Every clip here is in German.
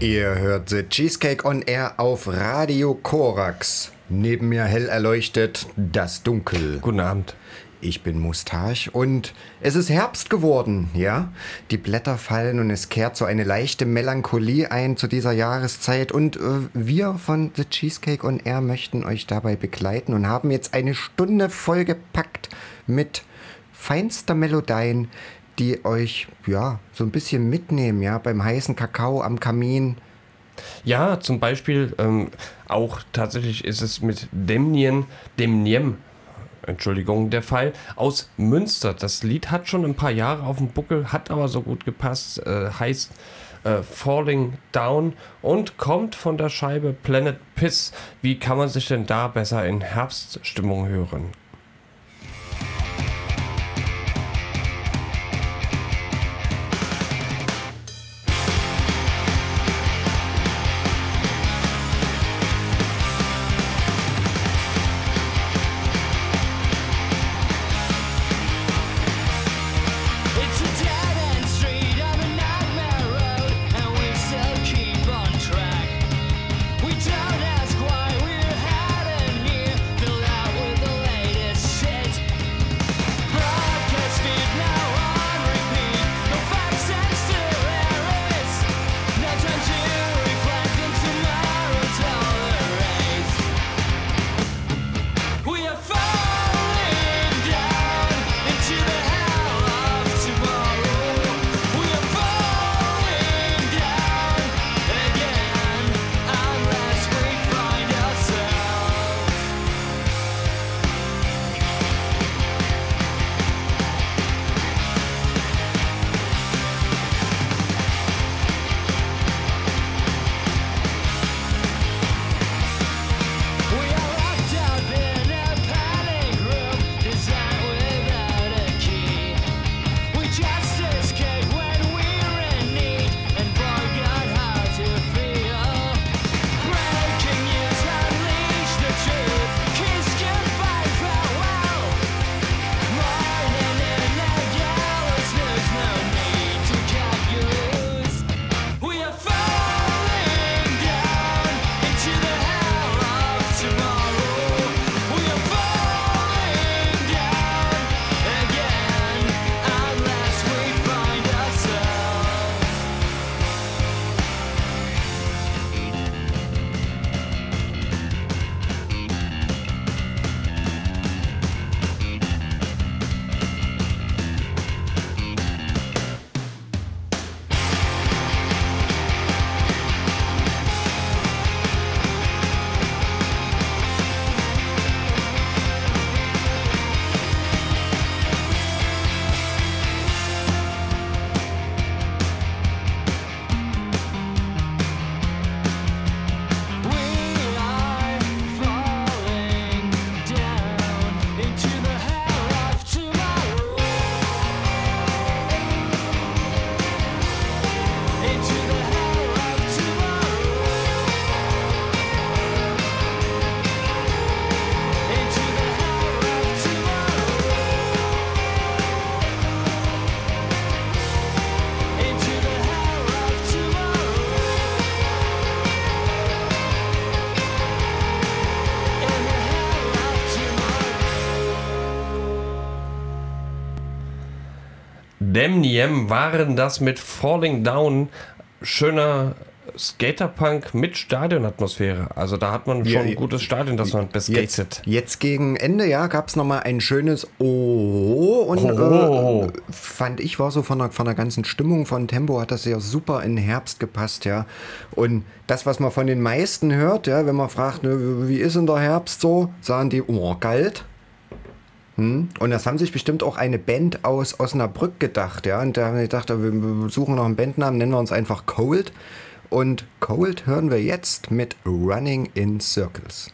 Ihr hört The Cheesecake on Air auf Radio Korax. Neben mir hell erleuchtet das Dunkel. Guten Abend. Ich bin Mustache und es ist Herbst geworden, ja? Die Blätter fallen und es kehrt so eine leichte Melancholie ein zu dieser Jahreszeit und äh, wir von The Cheesecake on Air möchten euch dabei begleiten und haben jetzt eine Stunde vollgepackt mit feinster Melodien, die euch ja so ein bisschen mitnehmen, ja, beim heißen Kakao am Kamin. Ja, zum Beispiel ähm, auch tatsächlich ist es mit Demnien, Demniem, Entschuldigung, der Fall aus Münster. Das Lied hat schon ein paar Jahre auf dem Buckel, hat aber so gut gepasst, äh, heißt äh, Falling Down und kommt von der Scheibe Planet Piss. Wie kann man sich denn da besser in Herbststimmung hören? Demniem waren das mit Falling Down. Schöner Skaterpunk mit Stadionatmosphäre. Also da hat man schon Ja, ein gutes Stadion, das man beskatet. Jetzt, jetzt gegen Ende, ja, gab es nochmal ein schönes Oh und Oh. Äh, fand ich war so von der, von der ganzen Stimmung, von Tempo hat das ja super in den Herbst gepasst, ja. Und das, was man von den meisten hört, ja, wenn man fragt, ne, wie ist in der Herbst so, sagen die, oh, kalt. Hm? Und das haben sich bestimmt auch eine Band aus Osnabrück gedacht, ja. Und da haben die gedacht, wir suchen noch einen Bandnamen, nennen wir uns einfach Cold. Und Cold hören wir jetzt mit Running in Circles.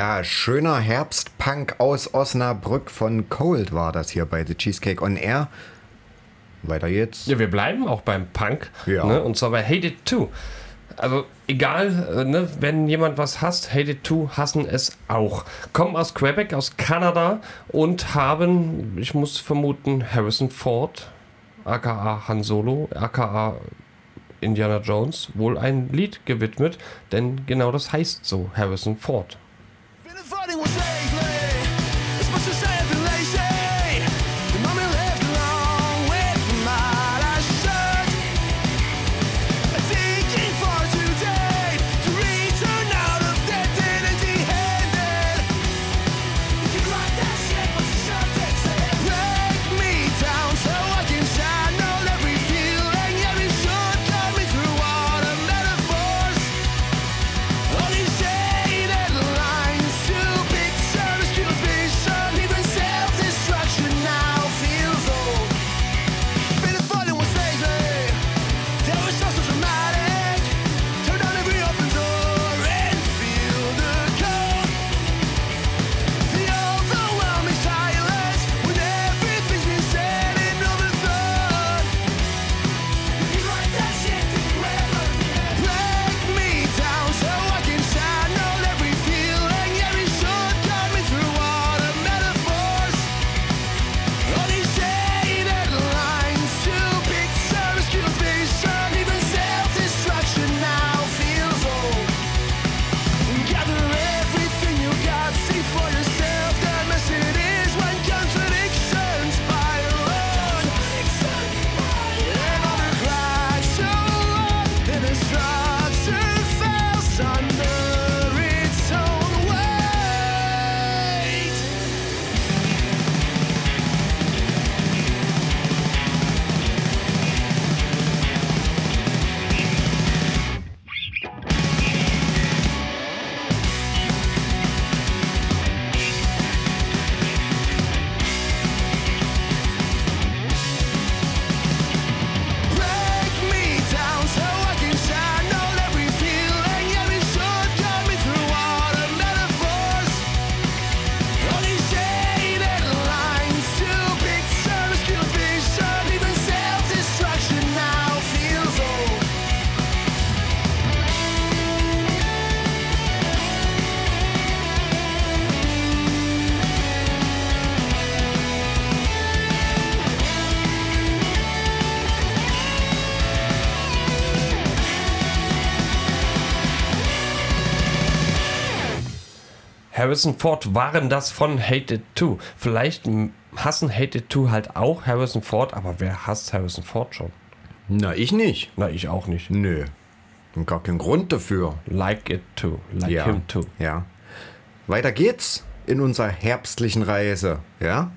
Ja, schöner Herbstpunk aus Osnabrück von Cold war das hier bei The Cheesecake on Air. Weiter jetzt. Ja, wir bleiben auch beim Punk. Ja. Ne? Und zwar bei Hate It Too. Also egal, äh, ne, wenn jemand was hasst, Hate It Too hassen es auch. Kommen aus Quebec, aus Kanada und haben, ich muss vermuten, Harrison Ford, aka Han Solo, aka Indiana Jones, wohl ein Lied gewidmet, denn genau das heißt so, Harrison Ford. nothing was said. Harrison Ford waren das von Hate It Too. Vielleicht m, hassen Hate It Too halt auch Harrison Ford, aber wer hasst Harrison Ford schon? Na, ich nicht. Na, ich auch nicht. Nö. Und gar kein Grund dafür. Like it too. Like ja. him too. Ja. Weiter geht's in unserer herbstlichen Reise, ja,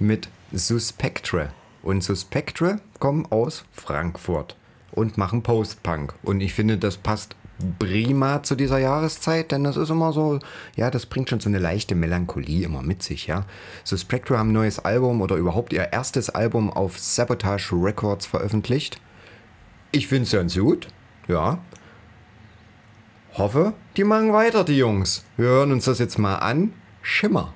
mit Suspectre. Und Suspectre kommen aus Frankfurt und machen Post-Punk. Und ich finde, das passt prima zu dieser Jahreszeit, denn das ist immer so, ja, das bringt schon so eine leichte Melancholie immer mit sich, ja. Suspectre haben ein neues Album oder überhaupt ihr erstes Album auf Sabotage Records veröffentlicht. Ich finde es ganz gut, ja. Hoffe, die machen weiter, die Jungs. Wir hören uns das jetzt mal an. Schimmer.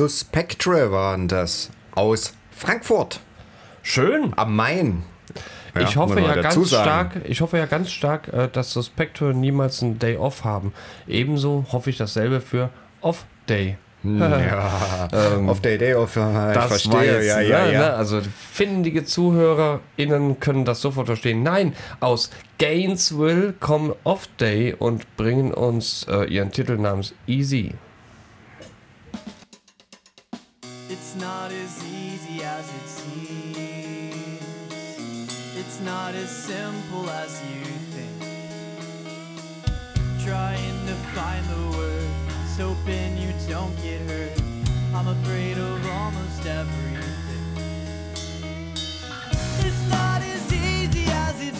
Suspectre waren das aus Frankfurt Schön. am Main. Ja, ich hoffe ja ganz stark, ich hoffe ja ganz stark, äh, dass Suspector niemals einen Day Off haben. Ebenso hoffe ich dasselbe für Off Day. Ja, auf Day Day off, ich Das verstehe. war jetzt, ja, ja, ne, ja. Ne? Also findige ZuhörerInnen können das sofort verstehen. Nein, aus Gainesville kommen Off Day und bringen uns äh, ihren Titel namens Easy. It's not as easy as it seems. It's not as simple as you think. Trying to find the words, hoping you don't get hurt. I'm afraid of almost everything. It's not as easy as it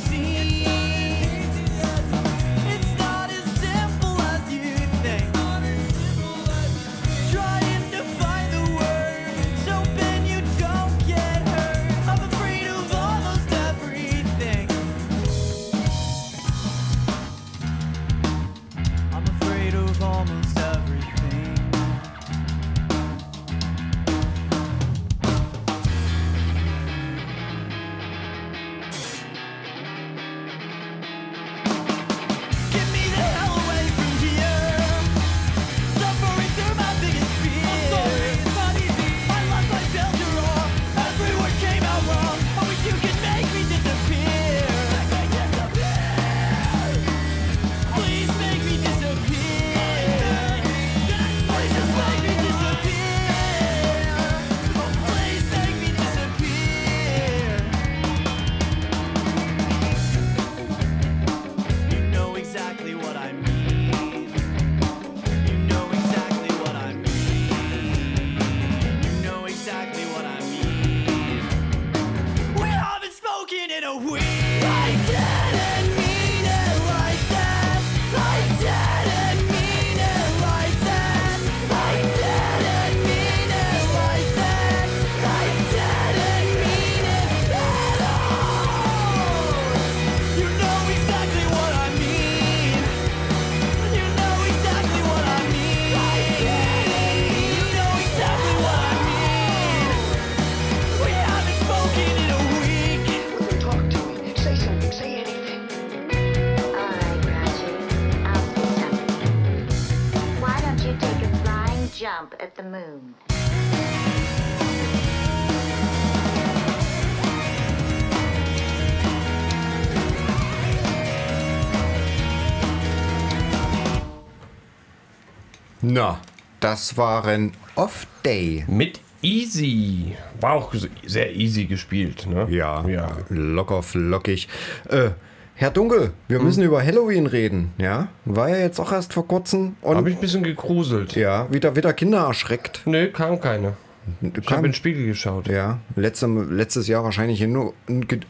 Na, das waren Off-Day. Mit Easy. War auch sehr easy gespielt, ne? Ja, Ja. locker flockig. Äh, Herr Dunkel, wir Hm. müssen über Halloween reden, ja? War ja jetzt auch erst vor kurzem und Habe ich ein bisschen gegruselt. ja, wieder, wieder Kinder erschreckt. Nö, kam keine. Ich habe Kam- in den Spiegel geschaut. Ja, letzte, letztes Jahr wahrscheinlich nur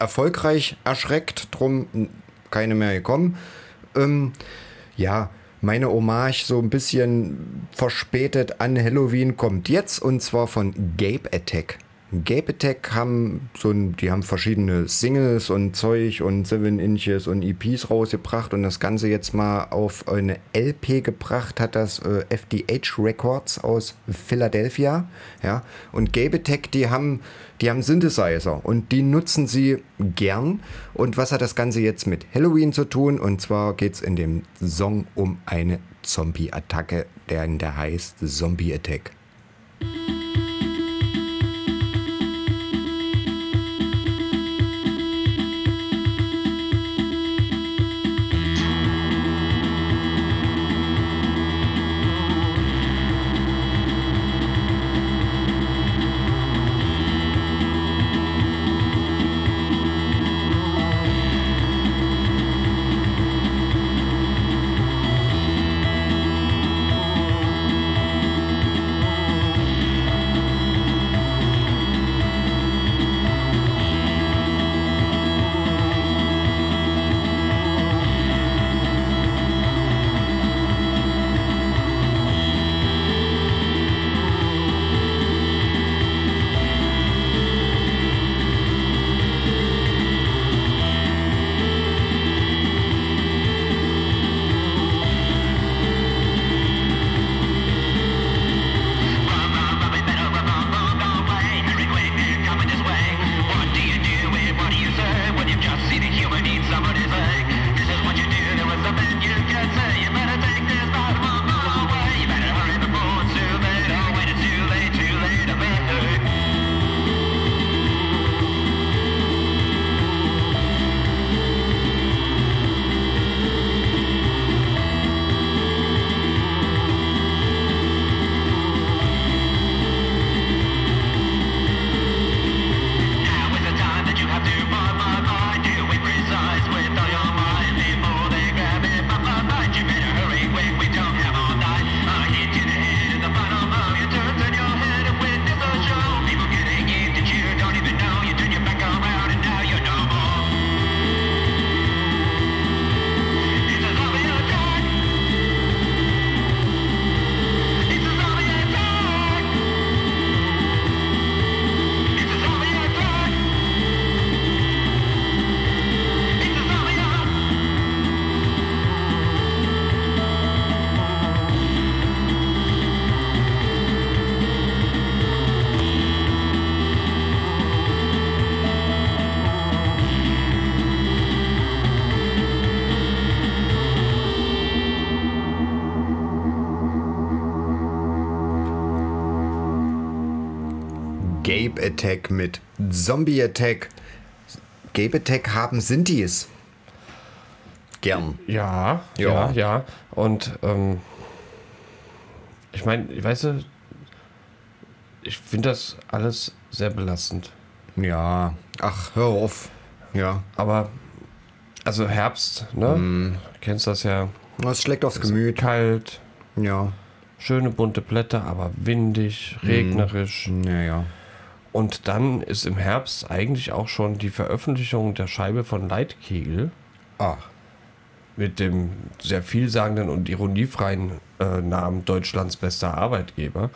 erfolgreich erschreckt, drum keine mehr gekommen. Ähm, ja, meine Hommage so ein bisschen verspätet an Halloween kommt jetzt und zwar von Gape Attack. Gape Attack haben so ein, die haben verschiedene Singles und Zeug und 7 Inches und EPs rausgebracht und das Ganze jetzt mal auf eine LP gebracht hat das äh, FDH Records aus Philadelphia, ja. Und Gape Attack, die haben, die haben Synthesizer und die nutzen sie gern. Und was hat das Ganze jetzt mit Halloween zu tun? Und zwar geht es in dem Song um eine Zombie-Attacke, der, der heißt Zombie Attack. Attack mit Zombie Attack. Gape Attack haben Sintis. Gern. Ja, Ja. ja, ja. Und ähm, ich meine, weißt du, ich finde das alles sehr belastend. Ja. Ach, hör auf. Ja. Aber, also Herbst, ne? Mhm. Du kennst das ja. Das schlägt aufs Es Gemüt. Kalt, Ja. schöne bunte Blätter, aber windig, Mhm. regnerisch. Ja, ja. Und dann ist im Herbst eigentlich auch schon die Veröffentlichung der Scheibe von Leitkegel Ach. mit dem sehr vielsagenden und ironiefreien äh, Namen Deutschlands bester Arbeitgeber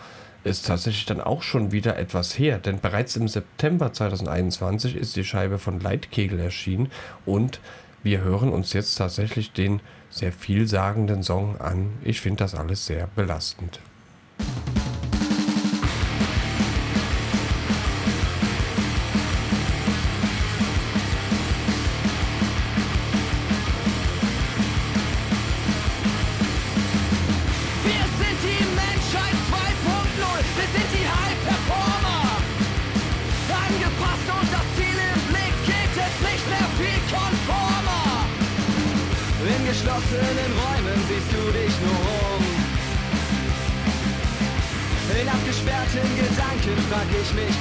ist tatsächlich dann auch schon wieder etwas her, denn bereits im September 2021 ist die Scheibe von Leitkegel erschienen und wir hören uns jetzt tatsächlich den sehr vielsagenden Song an. Ich finde das alles sehr belastend. management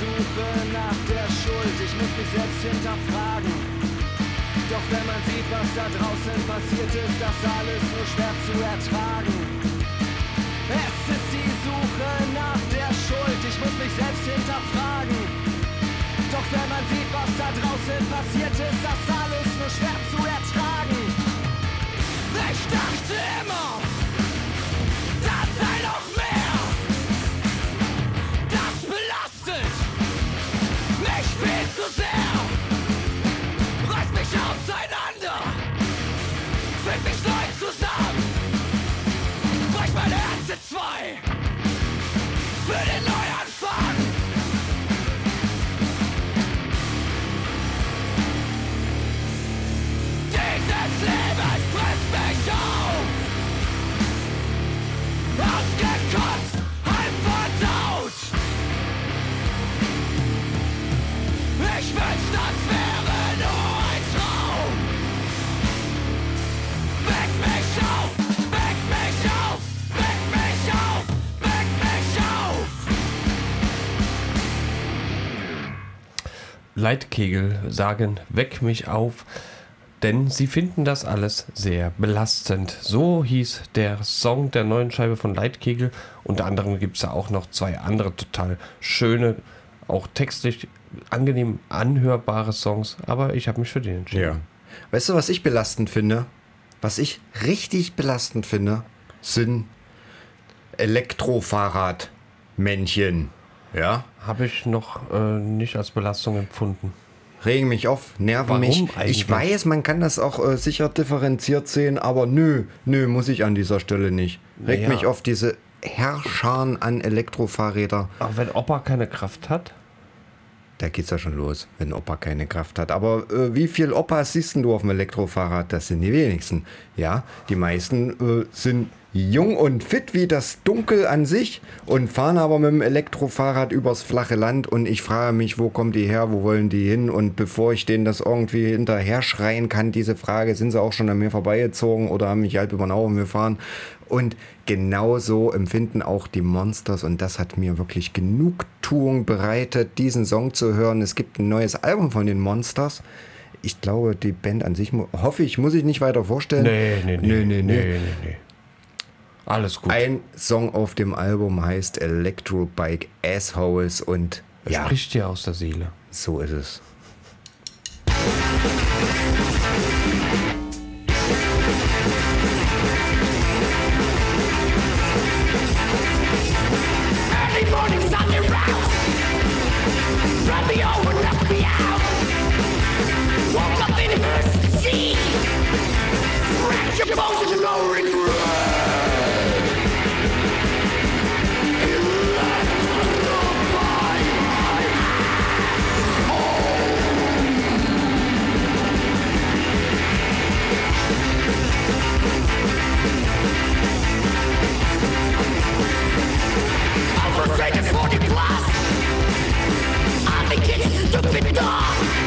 Suche nach der Schuld, ich muss mich selbst hinterfragen. Doch wenn man sieht, was da draußen passiert ist, das alles nur schwer zu ertragen. Es ist die Suche nach der Schuld, ich muss mich selbst hinterfragen. Doch wenn man sieht, was da draußen passiert ist, das alles nur schwer zu ertragen. Ich dachte immer, Leitkegel sagen, weck mich auf, denn sie finden das alles sehr belastend. So hieß der Song der neuen Scheibe von Leitkegel. Unter anderem gibt es da auch noch zwei andere total schöne, auch textlich angenehm anhörbare Songs, aber ich habe mich für den entschieden. Weißt du, was ich belastend finde? Was ich richtig belastend finde, sind Elektrofahrradmännchen. Ja? Habe ich noch äh, nicht als Belastung empfunden. Regen mich auf, nerven Warum mich. eigentlich? Ich weiß, man kann das auch äh, sicher differenziert sehen, aber nö, nö, muss ich an dieser Stelle nicht. Regt Naja. mich auf diese Herrscharen an Elektrofahrräder. Aber wenn Opa keine Kraft hat, Da geht's ja schon los, wenn Opa keine Kraft hat. Aber äh, wie viel Opas siehst du auf dem Elektrofahrrad? Das sind die wenigsten. Ja, die meisten äh, sind jung und fit wie das Dunkel an sich und fahren aber mit dem Elektrofahrrad übers flache Land. Und ich frage mich, wo kommen die her, wo wollen die hin? Und bevor ich denen das irgendwie hinterher schreien kann, diese Frage, sind sie auch schon an mir vorbeigezogen oder haben mich halb über den Augen gefahren? Und genauso empfinden auch die Monsters und das hat mir wirklich Genugtuung bereitet, diesen Song zu hören. Es gibt ein neues Album von den Monsters. Ich glaube, die Band an sich, hoffe ich, muss ich nicht weiter vorstellen. nee, nee, nee, nee, nee, nee. nee. Alles gut. Ein Song auf dem Album heißt Electrobike Assholes und ja, Spricht dir aus der Seele. so ist es. Woke up in emergency. Fracture bones and no regret. victor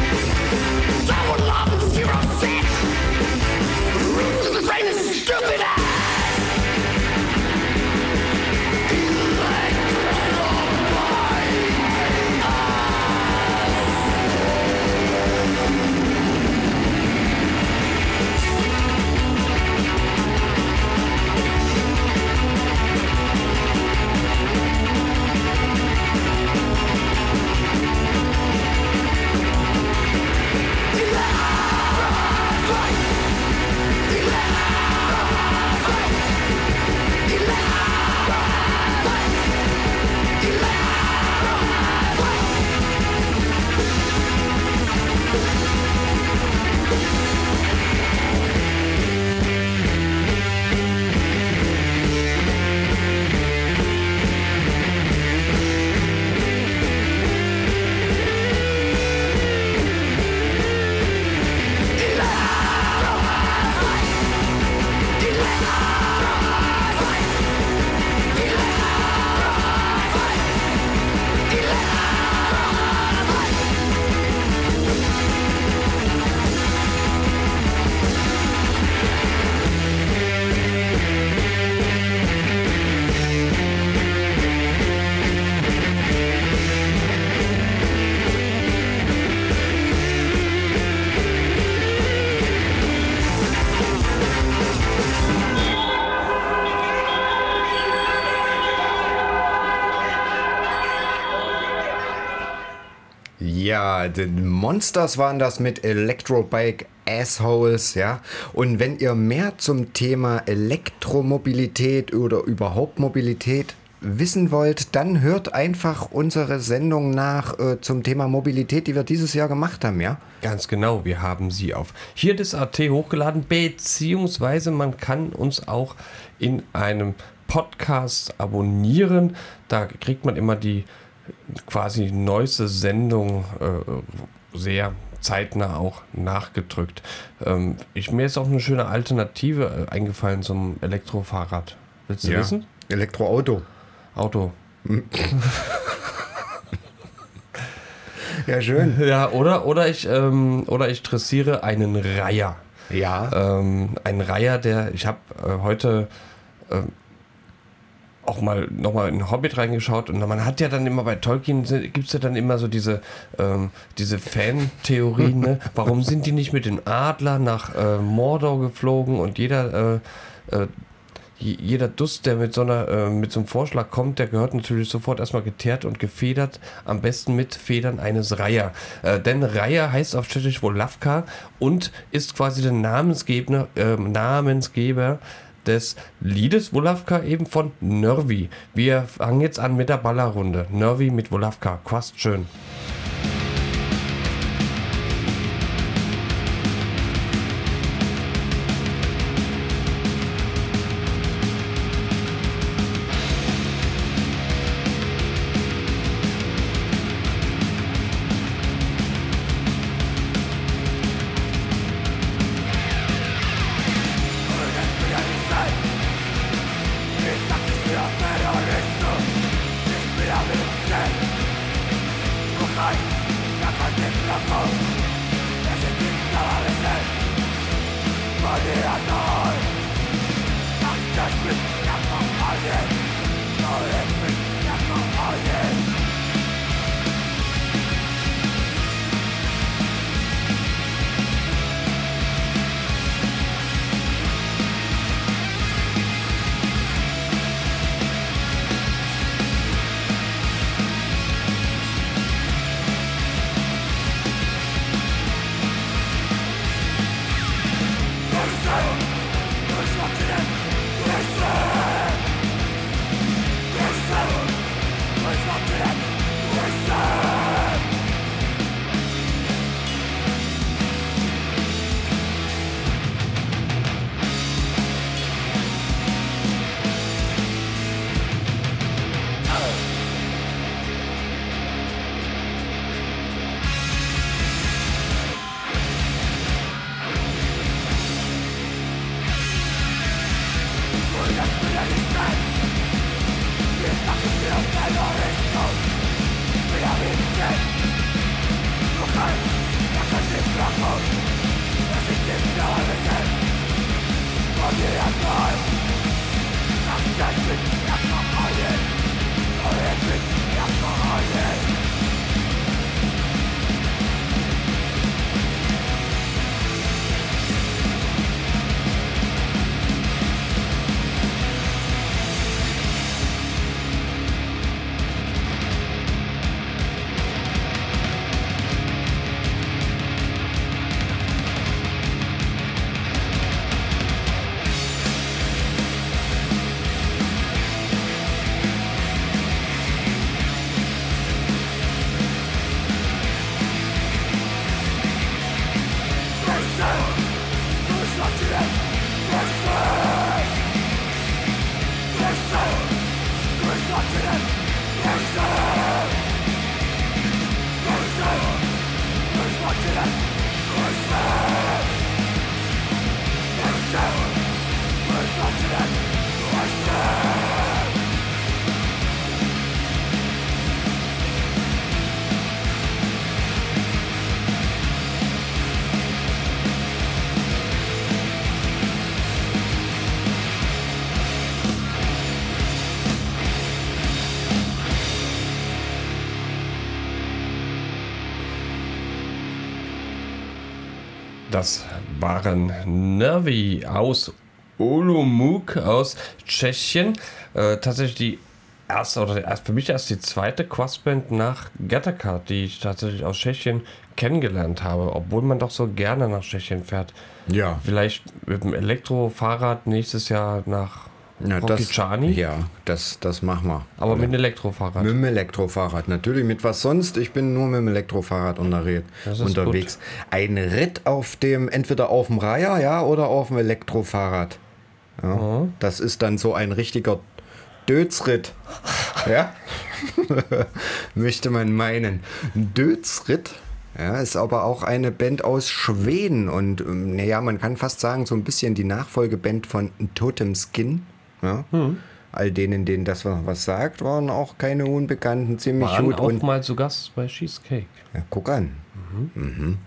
Ja, die Monsters waren das mit Electrobike Assholes, ja. Und wenn ihr mehr zum Thema Elektromobilität oder überhaupt Mobilität wissen wollt, dann hört einfach unsere Sendung nach äh, zum Thema Mobilität, die wir dieses Jahr gemacht haben, ja. Ganz genau, wir haben sie auf hier das AT hochgeladen, beziehungsweise man kann uns auch in einem Podcast abonnieren. Da kriegt man immer die quasi neueste Sendung äh, sehr zeitnah auch nachgedrückt. Ähm, ich, mir ist auch eine schöne Alternative äh, eingefallen zum Elektrofahrrad. Willst du wissen? Elektroauto. Auto. Ja, schön. Ja, oder, oder, ich, ähm, oder ich dressiere einen Reiher. Ja. ähm, ein Reiher, der, ich habe äh, heute ähm, auch mal nochmal in Hobbit reingeschaut und man hat ja dann immer bei Tolkien gibt es ja dann immer so diese, ähm, diese Fan-Theorien, ne? warum sind die nicht mit dem Adler nach äh, Mordor geflogen und jeder äh, äh, je- jeder Dust, der mit so, einer, äh, mit so einem Vorschlag kommt, der gehört natürlich sofort erstmal geteert und gefedert, am besten mit Federn eines Reiher. Äh, denn Reiher heißt auf Tschechisch wohl Lavka und ist quasi der Namensgeber, äh, Namensgeber des Liedes Wolavka eben von Nervi. Wir fangen jetzt an mit der Ballerrunde. Nervi mit Wolavka. Quast schön. Das waren Nervi aus Olomouc aus Tschechien. Äh, tatsächlich die erste oder erst für mich erst die zweite Crossband nach Gattaca, die ich tatsächlich aus Tschechien kennengelernt habe, obwohl man doch so gerne nach Tschechien fährt. Ja. Vielleicht mit dem Elektrofahrrad nächstes Jahr nach Ja, das, ja, das, das machen wir. aber mit einem Elektrofahrrad. Mit dem Elektrofahrrad, natürlich. Mit was sonst? Ich bin nur mit dem Elektrofahrrad unterwegs. Ein Ritt auf dem, entweder auf dem Reiher, ja, oder auf dem Elektrofahrrad. Ja, Das ist dann so ein richtiger Dötzritt. Ja? Möchte man meinen. Dötzritt. Ja, ist aber auch eine Band aus Schweden und ähm, naja, man kann fast sagen, so ein bisschen die Nachfolgeband von Totem Skin. Ja? All denen, denen das was sagt, waren auch keine Unbekannten, ziemlich Waren gut. auch Und mal zu Gast bei Cheesecake. ja, guck an. Mhm.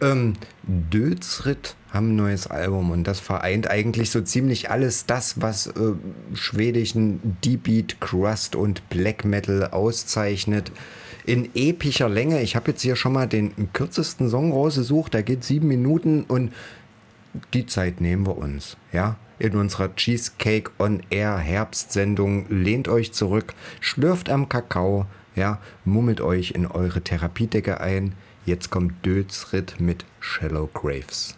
Ähm, Dödsritt haben ein neues Album und das vereint eigentlich so ziemlich alles das, was äh, schwedischen Deep Beat, Crust und Black Metal auszeichnet. In epischer Länge. Ich habe jetzt hier schon mal den kürzesten Song rausgesucht. Der geht sieben Minuten und die Zeit nehmen wir uns, ja. In unserer Cheesecake on Air Herbstsendung lehnt euch zurück, schlürft am Kakao, ja, mummelt euch in eure Therapiedecke ein. Jetzt kommt Dödsritt mit Shallow Graves.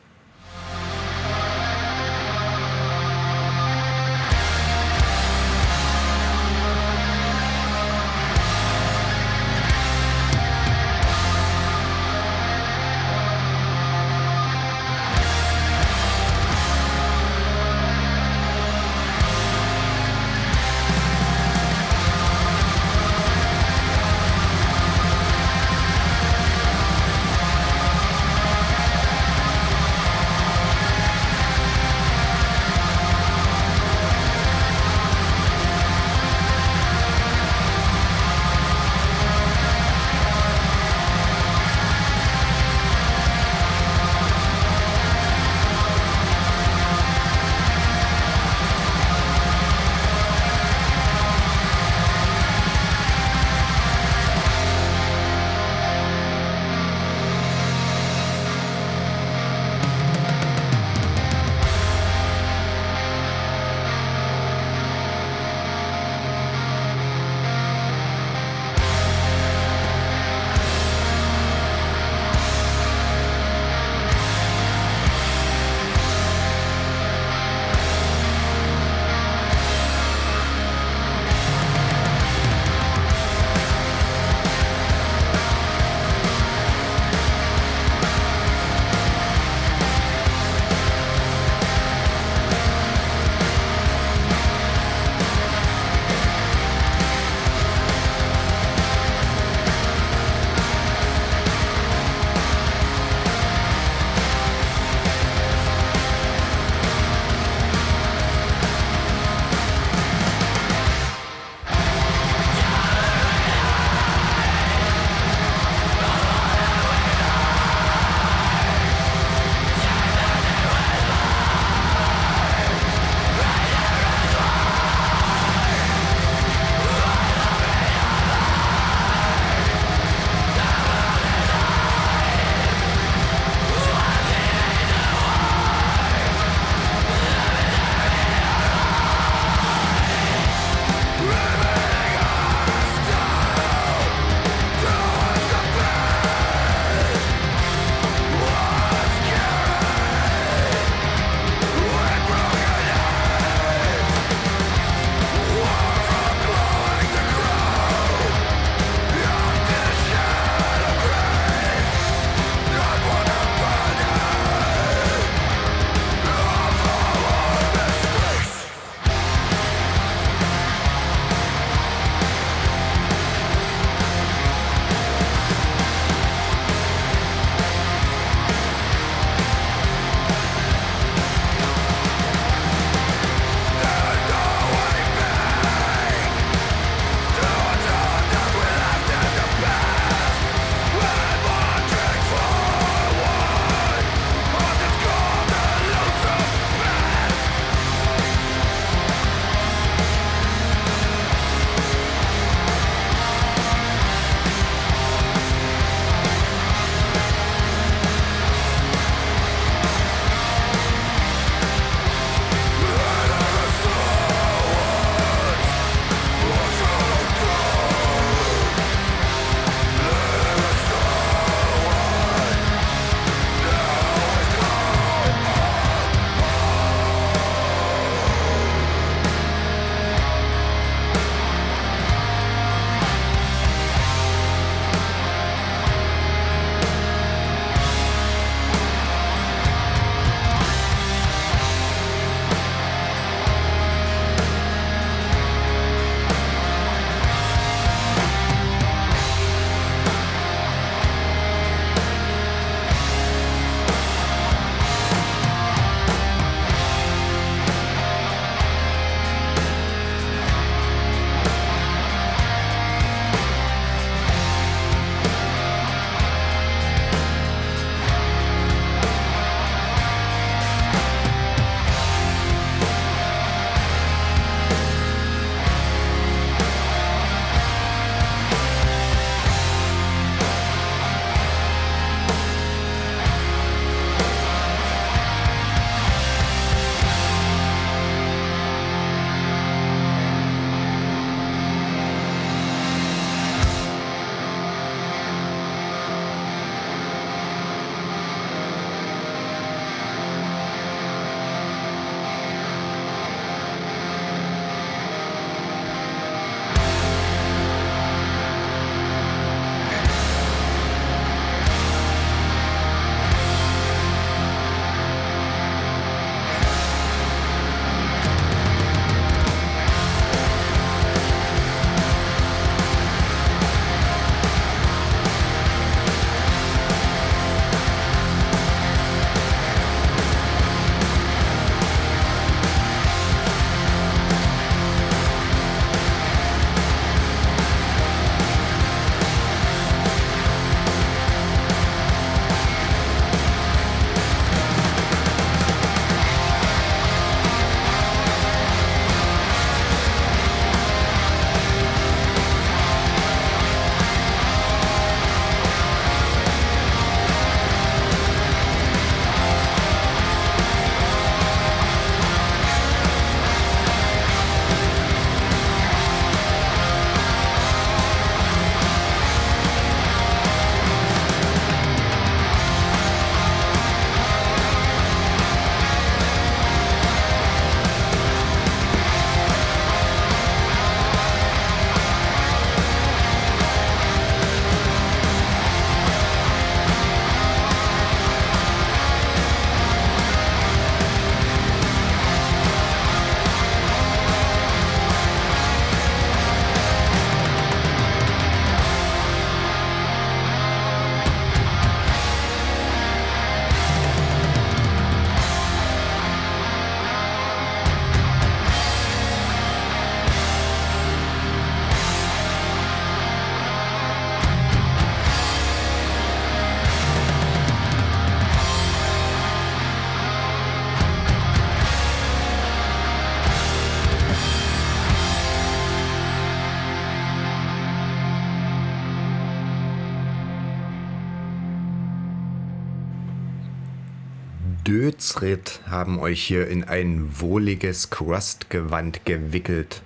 Dödsritt haben euch hier in ein wohliges Crust-Gewand gewickelt.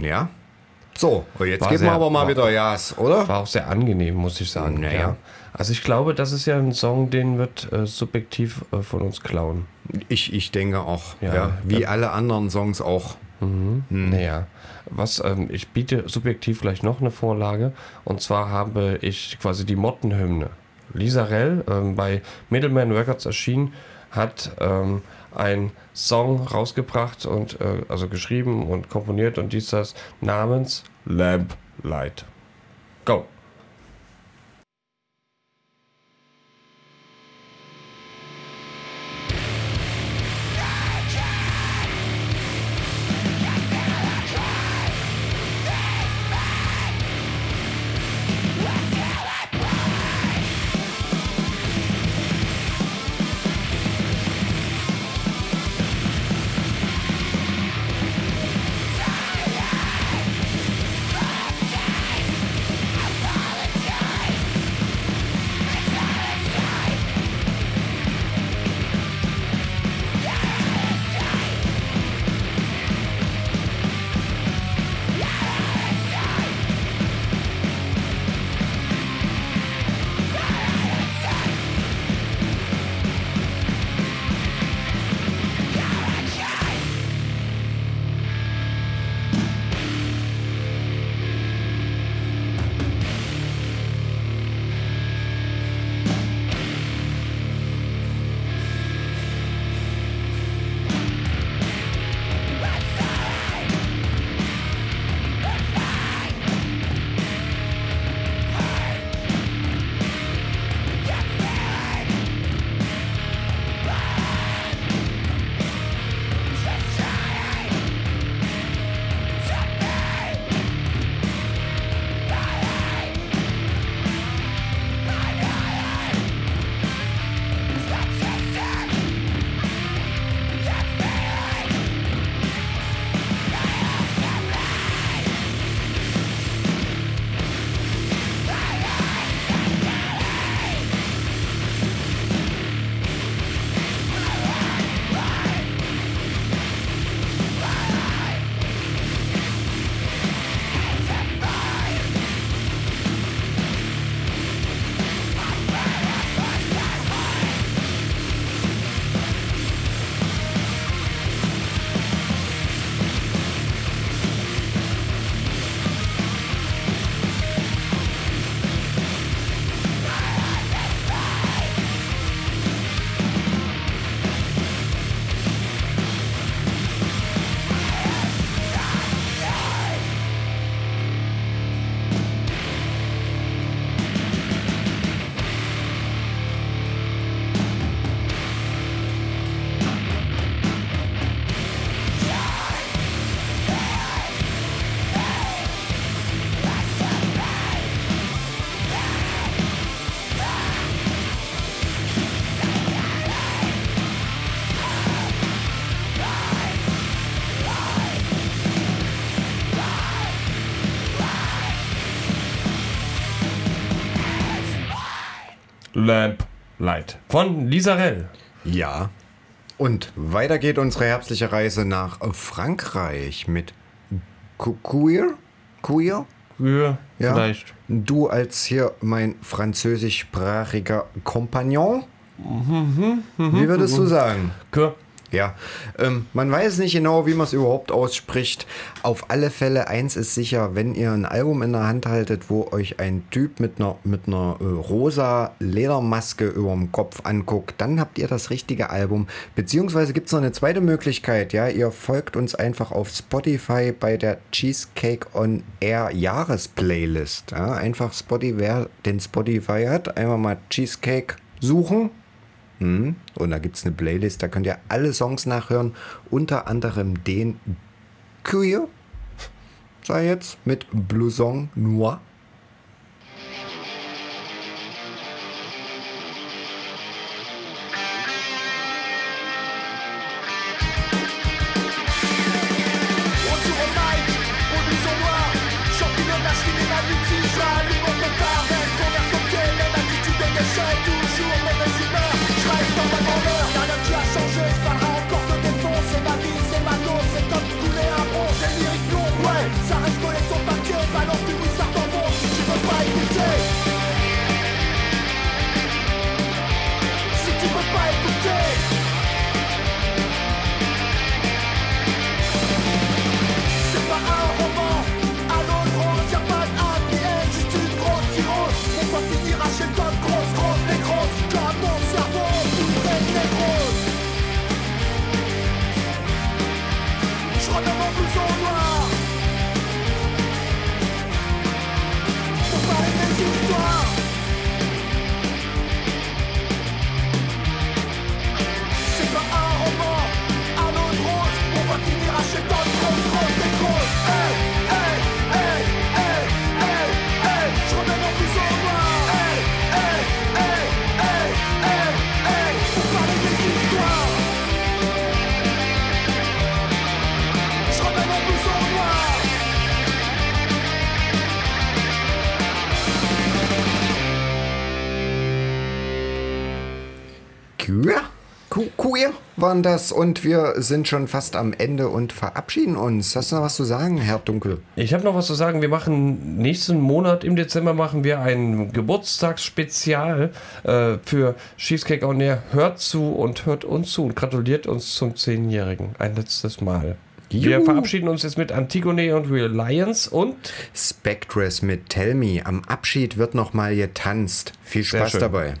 Ja? So, und jetzt War geben wir aber mal war- wieder Gas, oder? War auch sehr angenehm, muss ich sagen. Naja. Also ich glaube, das ist ja ein Song, den wird äh, subjektiv äh, von uns klauen. Ich, ich denke auch, ja, Ja. wie alle anderen Songs auch. Hm. Naja, was, ähm, ich biete subjektiv gleich noch eine Vorlage. Und zwar habe ich quasi die Mottenhymne. Lisa Rell, ähm, bei Middleman Records erschienen, hat ähm, einen Song rausgebracht und äh, also geschrieben und komponiert und dies das namens Lamp Light. Go! Lamp Light von Lisa Rell. Ja. Und weiter geht unsere herbstliche Reise nach Frankreich mit Qu- Queer? Queer? Ja, vielleicht. Du als hier mein französischsprachiger Kompagnon? Wie würdest du sagen? Que? Ja, ähm, man weiß nicht genau, wie man es überhaupt ausspricht. Auf alle Fälle, eins ist sicher, wenn ihr ein Album in der Hand haltet, wo euch ein Typ mit einer, mit äh, rosa Ledermaske über dem Kopf anguckt, dann habt ihr das richtige Album. Beziehungsweise gibt es noch eine zweite Möglichkeit, ja, ihr folgt uns einfach auf Spotify bei der Cheesecake on Air Jahresplaylist. Ja, einfach Spotify, wer den Spotify hat, einfach mal Cheesecake suchen hm. Und da gibt es eine Playlist, da könnt ihr alle Songs nachhören, unter anderem den Queer, sei jetzt, mit Blouson Noir. Waren das und wir sind schon fast am Ende und verabschieden uns. Hast du noch was zu sagen, Herr Dunkel? Ich habe noch was zu sagen. Wir machen nächsten Monat im Dezember machen wir ein Geburtstagsspezial äh, für Cheesecake on Air. Hört zu und hört uns zu und gratuliert uns zum 10-Jährigen. Ein letztes Mal. Wir Juhu. verabschieden uns jetzt mit Antigone und Reliance und Spectres mit Tell Me. Am Abschied wird noch mal getanzt. Viel Spaß dabei.